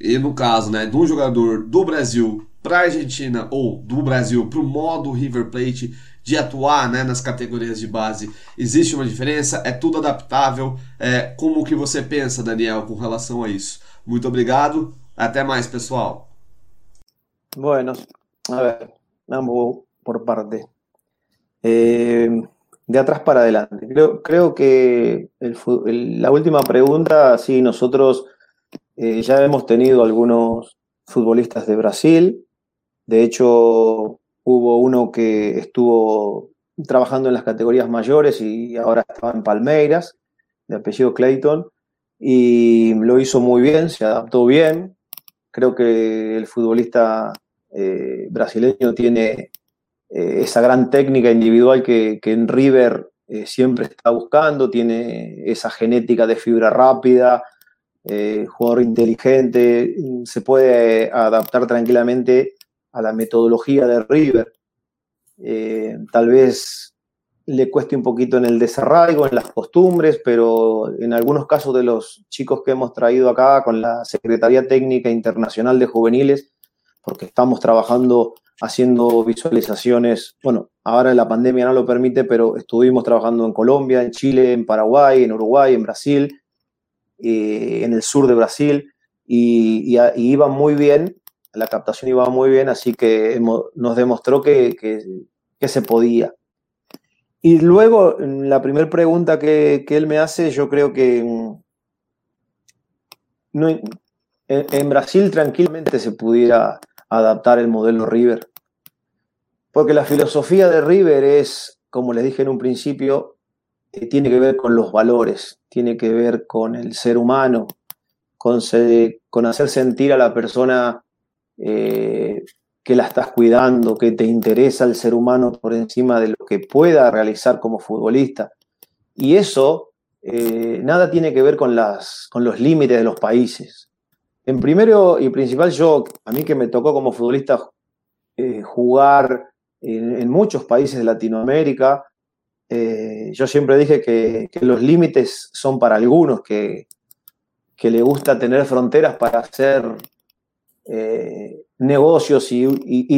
E no caso, né, de um jogador do Brasil para a Argentina ou do Brasil para o modo River Plate de atuar né, nas categorias de base. Existe uma diferença? É tudo adaptável? É, como que você pensa, Daniel, com relação a isso? Muito obrigado. Até mais, pessoal. Bueno, a ver, vamos por parte. Eh, de atrás para adelante. Creo, creo que el, el, la última pregunta, sí, nosotros eh, ya hemos tenido algunos futbolistas de Brasil. De hecho, Hubo uno que estuvo trabajando en las categorías mayores y ahora está en Palmeiras, de apellido Clayton, y lo hizo muy bien, se adaptó bien. Creo que el futbolista eh, brasileño tiene eh, esa gran técnica individual que, en River eh, siempre está buscando, tiene esa genética de fibra rápida, jugador inteligente, se puede adaptar tranquilamente a la metodología de River. Eh, tal vez le cueste un poquito en el desarraigo, en las costumbres, pero en algunos casos de los chicos que hemos traído acá con la Secretaría Técnica Internacional de Juveniles, porque estamos trabajando haciendo visualizaciones, bueno, ahora la pandemia no lo permite, pero estuvimos trabajando en Colombia, en Chile, en Paraguay, en Uruguay, en Brasil, eh, en el sur de Brasil, y, y, y iban muy bien la captación iba muy bien, así que nos demostró que, se podía. Y luego, la primera pregunta que, él me hace, yo creo que mm, en, Brasil tranquilamente se pudiera adaptar el modelo River. Porque la filosofía de River es, como les dije en un principio, eh, tiene que ver con los valores, tiene que ver con el ser humano, con, con hacer sentir a la persona eh, que la estás cuidando, que te interesa el ser humano por encima de lo que pueda realizar como futbolista. Y eso eh, nada tiene que ver con, las, con los límites de los países. En primero y principal, yo, a mí que me tocó como futbolista eh, jugar en, muchos países de Latinoamérica, yo siempre dije que, los límites son para algunos, que, que le gusta tener fronteras para hacer eh, negocios y,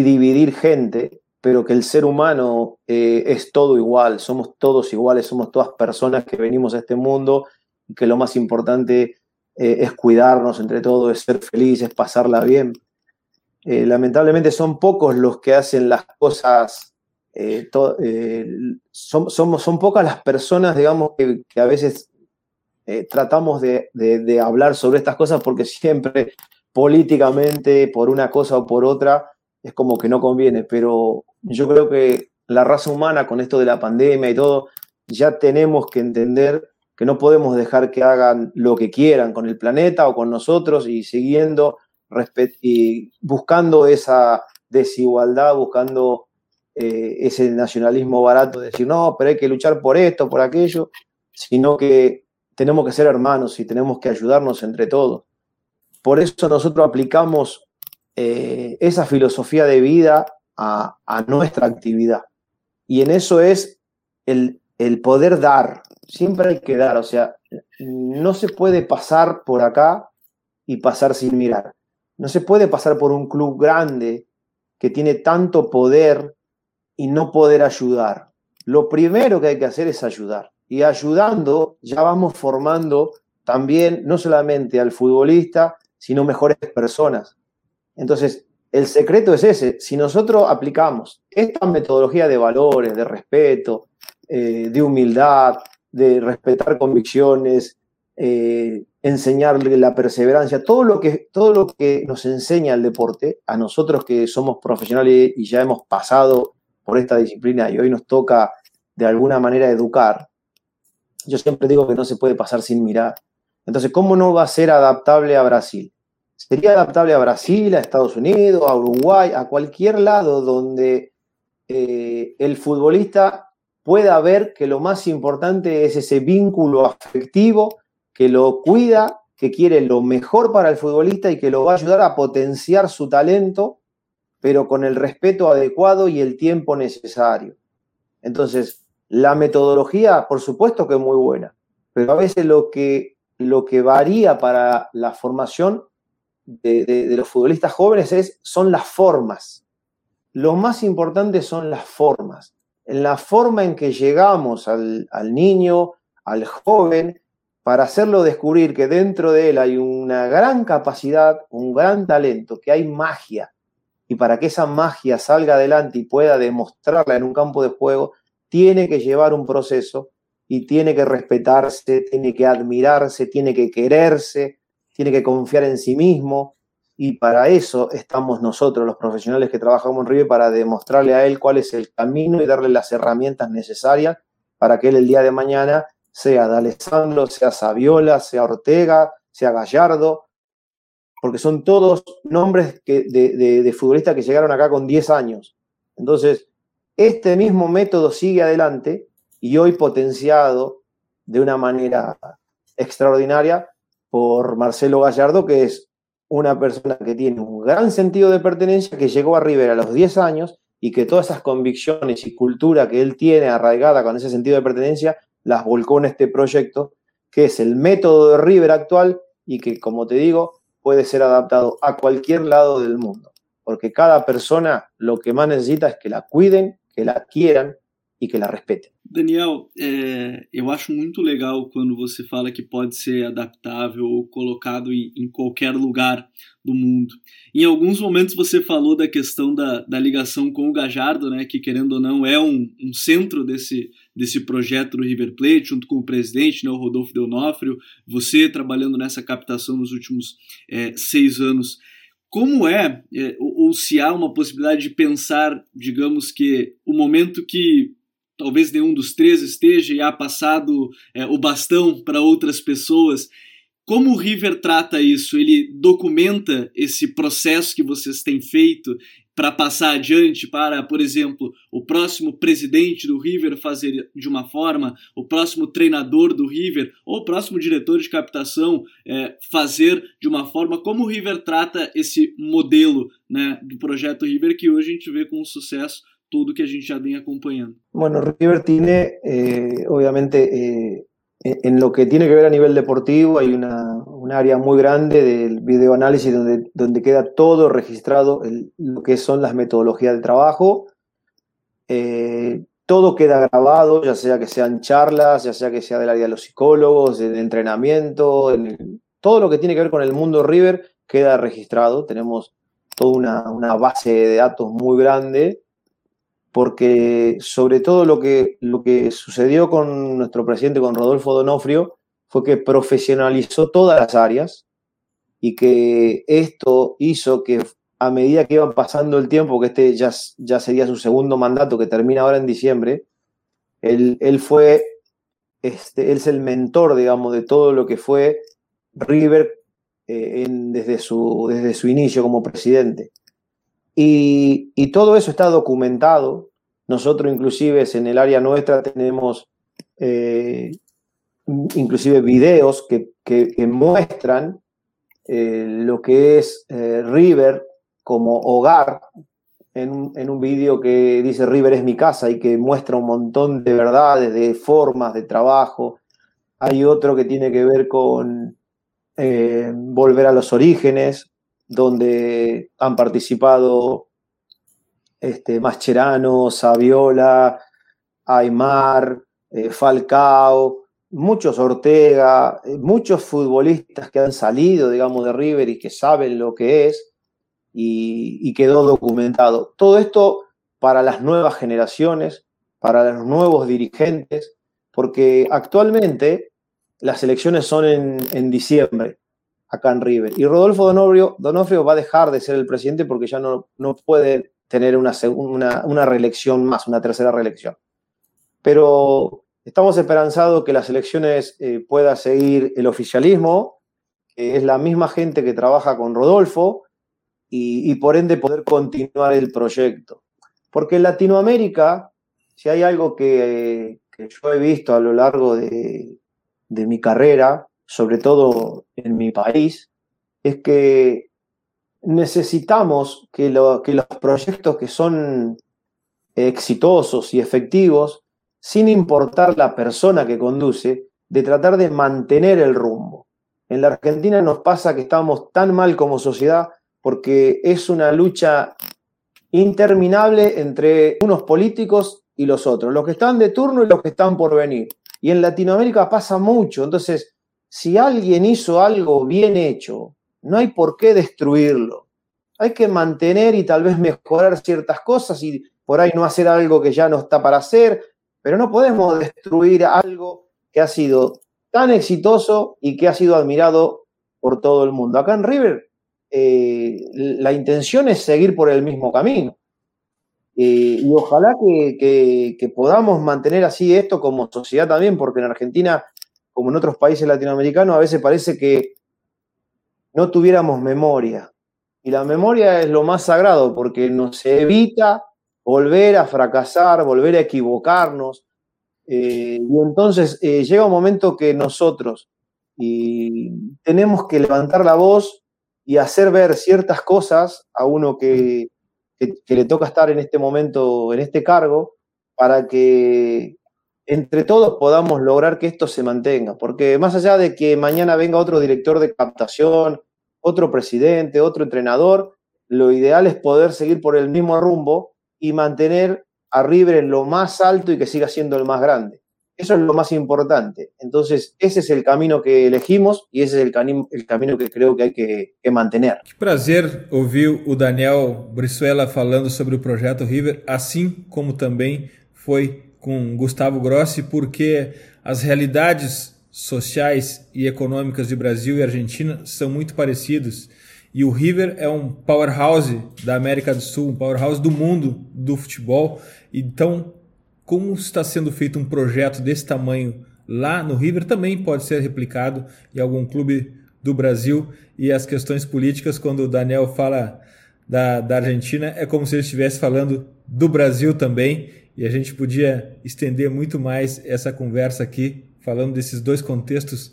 dividir gente, pero que el ser humano eh, es todo igual, somos todos iguales, somos todas personas que venimos a este mundo y que lo más importante eh, es cuidarnos entre todos, es ser felices, pasarla bien. Lamentablemente son pocos los que hacen las cosas, son, pocas las personas, digamos, que, a veces tratamos de hablar sobre estas cosas porque siempre políticamente, por una cosa o por otra, es como que no conviene, pero yo creo que la raza humana con esto de la pandemia y todo, ya tenemos que entender que no podemos dejar que hagan lo que quieran con el planeta o con nosotros y siguiendo y buscando esa desigualdad, buscando eh, ese nacionalismo barato de decir, no, pero hay que luchar por esto, por aquello, sino que tenemos que ser hermanos y tenemos que ayudarnos entre todos. Por eso nosotros aplicamos eh, esa filosofía de vida a, nuestra actividad. Y en eso es el, el poder dar. Siempre hay que dar. O sea, no se puede pasar por acá y pasar sin mirar. No se puede pasar por un club grande que tiene tanto poder y no poder ayudar. Lo primero que hay que hacer es ayudar. Y ayudando ya vamos formando también no solamente al futbolista, sino mejores personas. Entonces, el secreto es ese. Si nosotros aplicamos esta metodología de valores, de respeto, eh, de humildad, de respetar convicciones, eh, enseñarle la perseverancia, todo lo, que, todo lo que nos enseña el deporte, a nosotros que somos profesionales y ya hemos pasado por esta disciplina y hoy nos toca de alguna manera educar, yo siempre digo que no se puede pasar sin mirar. Entonces, ¿cómo no va a ser adaptable a Brasil? Sería adaptable a Brasil, a Estados Unidos, a Uruguay, a cualquier lado donde eh, el futbolista pueda ver que lo más importante es ese vínculo afectivo que lo cuida, que quiere lo mejor para el futbolista y que lo va a ayudar a potenciar su talento, pero con el respeto adecuado y el tiempo necesario. Entonces, la metodología, por supuesto que es muy buena, pero a veces lo que, lo que varía para la formación de, los futbolistas jóvenes es, son las formas. Lo más importante son las formas. En la forma en que llegamos al, niño, al joven, para hacerlo descubrir que dentro de él hay una gran capacidad, un gran talento, que hay magia. Y para que esa magia salga adelante y pueda demostrarla en un campo de juego, tiene que llevar un proceso y tiene que respetarse, tiene que admirarse, tiene que quererse, tiene que confiar en sí mismo y para eso estamos nosotros, los profesionales que trabajamos en River, para demostrarle a él cuál es el camino y darle las herramientas necesarias para que él el día de mañana sea de Alessandro, sea Saviola, sea Ortega, sea Gallardo, porque son todos nombres de futbolistas que llegaron acá con 10 años. Entonces, este mismo método sigue adelante y hoy potenciado de una manera extraordinaria por Marcelo Gallardo, que es una persona que tiene un gran sentido de pertenencia, que llegó a River a los 10 años y que todas esas convicciones y cultura que él tiene arraigada con ese sentido de pertenencia, las volcó en este proyecto, que es el método de River actual y que, como te digo, puede ser adaptado a cualquier lado del mundo. Porque cada persona lo que más necesita es que la cuiden, que la quieran e que la respeitem. Daniel, é, eu acho muito legal quando você fala que pode ser adaptável ou colocado em, em, qualquer lugar do mundo. Em alguns momentos você falou da questão da, da ligação com o Gajardo, né, que querendo ou não é um, um, centro desse, desse projeto do River Plate, junto com o presidente, né, o Rodolfo Deonofrio, você trabalhando nessa captação nos últimos é, seis anos. Como é, é, ou, ou se há uma possibilidade de pensar, digamos que o momento que talvez nenhum dos três esteja e há passado é, o bastão para outras pessoas. Como o River trata isso? Ele documenta esse processo que vocês têm feito para passar adiante para, por exemplo, o próximo presidente do River fazer de uma forma, o próximo treinador do River ou o próximo diretor de captação é, fazer de uma forma? Como o River trata esse modelo né, do projeto River que hoje a gente vê com sucesso todo que a gente ya viene acompañando. Bueno, River tiene, eh, obviamente, eh, en lo que tiene que ver a nivel deportivo, hay una, un área muy grande del videoanálisis donde, donde queda todo registrado, lo que son las metodologías de trabajo, eh, todo queda grabado, ya sea que sean charlas, ya sea que sea del área de los psicólogos, del entrenamiento, todo lo que tiene que ver con el mundo River queda registrado. Tenemos toda una, base de datos muy grande, porque sobre todo lo que, lo que sucedió con nuestro presidente, con Rodolfo Donofrio, fue que profesionalizó todas las áreas y que esto hizo que a medida que iba pasando el tiempo, que este ya, ya sería su segundo mandato, que termina ahora en diciembre, él, él fue, este, él es el mentor, digamos, de todo lo que fue River eh, desde, su, desde su inicio como presidente. Y, todo eso está documentado. Nosotros inclusive en el área nuestra tenemos eh, inclusive videos que, que, muestran eh, lo que es River como hogar en un, en un vídeo que dice River es mi casa y que muestra un montón de verdades, de formas de trabajo. Hay otro que tiene que ver con eh, volver a los orígenes, donde han participado este, Mascherano, Saviola, Aymar, eh, Falcao, muchos Ortega, eh, muchos futbolistas que han salido, digamos, de River y que saben lo que es, y, quedó documentado. Todo esto para las nuevas generaciones, para los nuevos dirigentes, porque actualmente las elecciones son en, diciembre, acá en River. Y Rodolfo Donofrio, va a dejar de ser el presidente porque ya no, no puede tener una, una, reelección más, una tercera reelección. Pero estamos esperanzados que las elecciones eh, pueda seguir el oficialismo, que es la misma gente que trabaja con Rodolfo, y, por ende poder continuar el proyecto. Porque en Latinoamérica, si hay algo que yo he visto a lo largo de, de mi carrera, sobre todo en mi país, es que necesitamos que, que los proyectos que son exitosos y efectivos, sin importar la persona que conduce, de tratar de mantener el rumbo. En la Argentina nos pasa que estamos tan mal como sociedad porque es una lucha interminable entre unos políticos y los otros, los que están de turno y los que están por venir. Y en Latinoamérica pasa mucho. Entonces, si alguien hizo algo bien hecho, no hay por qué destruirlo. Hay que mantener y tal vez mejorar ciertas cosas y por ahí no hacer algo que ya no está para hacer, pero no podemos destruir algo que ha sido tan exitoso y que ha sido admirado por todo el mundo. Acá en River, eh, la intención es seguir por el mismo camino. Eh, y ojalá que, podamos mantener así esto como sociedad también, porque en Argentina, como en otros países latinoamericanos, a veces parece que no tuviéramos memoria. Y la memoria es lo más sagrado, porque nos evita volver a fracasar, volver a equivocarnos. Eh, y entonces eh, llega un momento que nosotros tenemos que levantar la voz y hacer ver ciertas cosas a uno que, que, le toca estar en este momento, en este cargo, para que entre todos podamos lograr que esto se mantenga. Porque más allá de que mañana venga otro director de captación, otro presidente, otro entrenador, lo ideal es poder seguir por el mismo rumbo y mantener a River en lo más alto y que siga siendo el más grande. Eso es lo más importante. Entonces, ese es el camino que elegimos y ese es el, el camino que creo que hay que, que mantener. Que prazer ouvir o Daniel Brizuela falando sobre o projeto River, assim como também foi com Gustavo Grossi, porque as realidades sociais e econômicas de Brasil e Argentina são muito parecidas. E o River é um powerhouse da América do Sul, um powerhouse do mundo do futebol. Então, como está sendo feito um projeto desse tamanho lá no River também pode ser replicado em algum clube do Brasil e as questões políticas, quando o Daniel fala da, da Argentina, é como se ele estivesse falando do Brasil também e a gente podia estender muito mais essa conversa aqui, falando desses dois contextos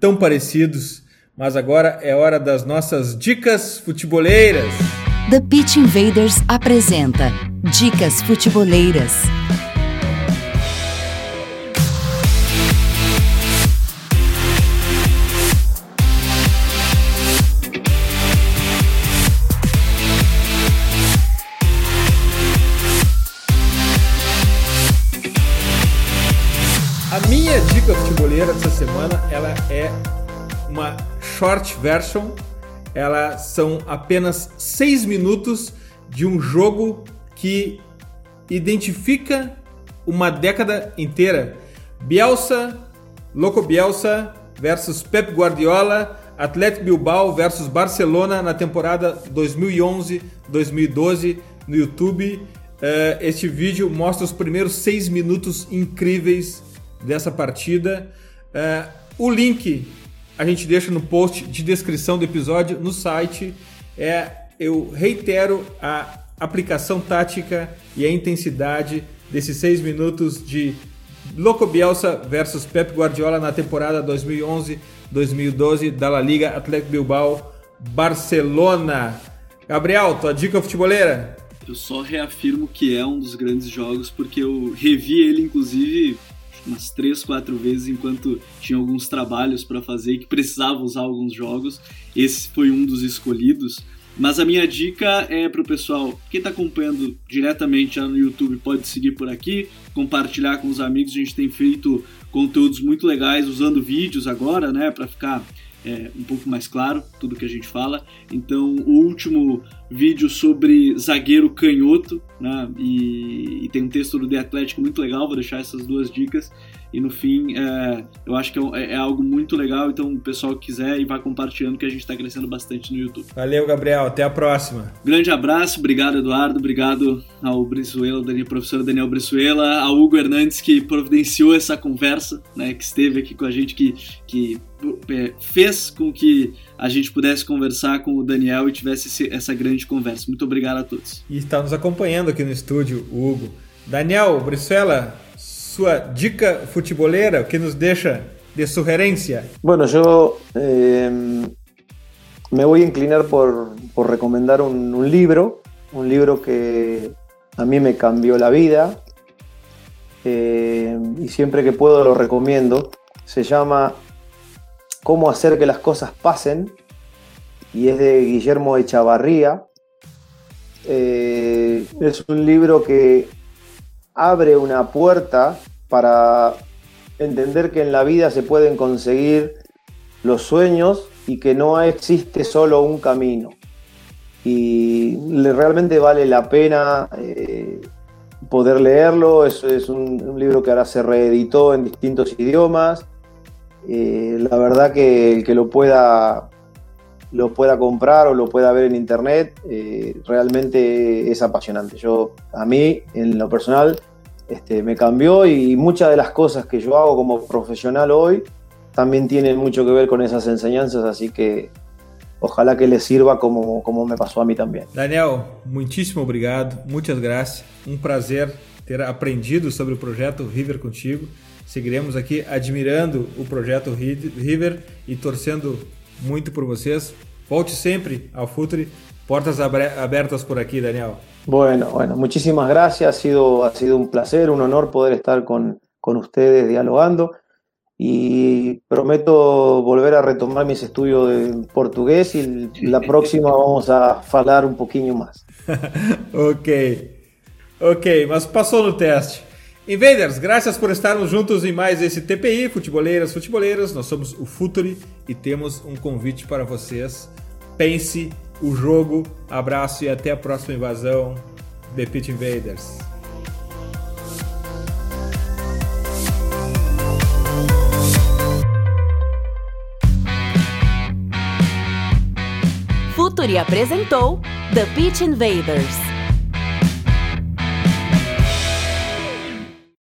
tão parecidos. Mas agora é hora das nossas dicas futeboleiras. The Pitch Invaders apresenta Dicas Futeboleiras. Short version. Ela são apenas seis minutos de um jogo que identifica uma década inteira. Bielsa, Loco Bielsa versus Pep Guardiola, Atlético Bilbao versus Barcelona na temporada 2011-2012 no YouTube. Uh, este vídeo mostra os primeiros seis minutos incríveis dessa partida. Uh, o link a gente deixa no post de descrição do episódio no site. É, eu reitero a aplicação tática e a intensidade desses seis minutos de Loco Bielsa versus Pep Guardiola na temporada 2011-2012 da La Liga Atlético Bilbao Barcelona. Gabriel, tua dica futeboleira? Eu só reafirmo que é um dos grandes jogos porque eu revi ele inclusive umas três, quatro vezes enquanto tinha alguns trabalhos para fazer que precisava usar alguns jogos. Esse foi um dos escolhidos. Mas a minha dica é para o pessoal, quem está acompanhando diretamente já no YouTube pode seguir por aqui, compartilhar com os amigos. A gente tem feito conteúdos muito legais usando vídeos agora, né, para ficar é, um pouco mais claro tudo que a gente fala. Então, o último vídeo sobre zagueiro canhoto, né, e, e tem um texto do The Atlético muito legal, vou deixar essas duas dicas. E no fim, é, eu acho que é, é, algo muito legal. Então, o pessoal que quiser e vai compartilhando, que a gente está crescendo bastante no YouTube. Valeu, Gabriel. Até a próxima. Grande abraço. Obrigado, Eduardo. Obrigado ao Brizuela, Daniel, professor Daniel Brizuela, ao Hugo Hernandes, que providenciou essa conversa, né, que esteve aqui com a gente, que, que é, fez com que a gente pudesse conversar com o Daniel e tivesse essa grande conversa. Muito obrigado a todos. E está nos acompanhando aqui no estúdio, o Hugo. Daniel, Brizuela, sua dica futbolera que nos deja de sugerencia. Bueno, yo eh, me voy a inclinar por, por recomendar un, libro, un libro que a mí me cambió la vida eh, y siempre que puedo lo recomiendo. Se llama Cómo hacer que las cosas pasen y es de Guillermo Echavarría. Eh, es un libro que abre una puerta para entender que en la vida se pueden conseguir los sueños y que no existe solo un camino. Y realmente vale la pena eh, poder leerlo. Es, es un, libro que ahora se reeditó en distintos idiomas. Eh, la verdad que el que lo pueda, lo pueda comprar o lo pueda ver en internet eh, realmente es apasionante. Yo, a mí, en lo personal, este, me cambió y muchas de las cosas que yo hago como profesional hoy también tienen mucho que ver con esas enseñanzas, así que ojalá que les sirva como, como me pasó a mí también. Daniel, muitíssimo obrigado, muchas gracias, um prazer ter aprendido sobre o projeto River contigo. Seguiremos aqui admirando o projeto River e torcendo muito por vocês. Volte sempre ao Futuri, portas abertas por aqui, Daniel. Bueno, bueno, muchísimas gracias. Ha sido, ha sido un placer, un honor poder estar con, con ustedes dialogando y prometo volver a retomar mis estudios de portugués y la próxima vamos a hablar un poquinho más. ok, ok, mas passou no teste. Invaders, graças por estarmos juntos em mais esse TPI, Futeboleiras, Futeboleiras. Nós somos o Futuri e temos um convite para vocês. Pense o jogo. Abraço e até a próxima invasão. The Pit Invaders. Futuri apresentou The Pitch Invaders.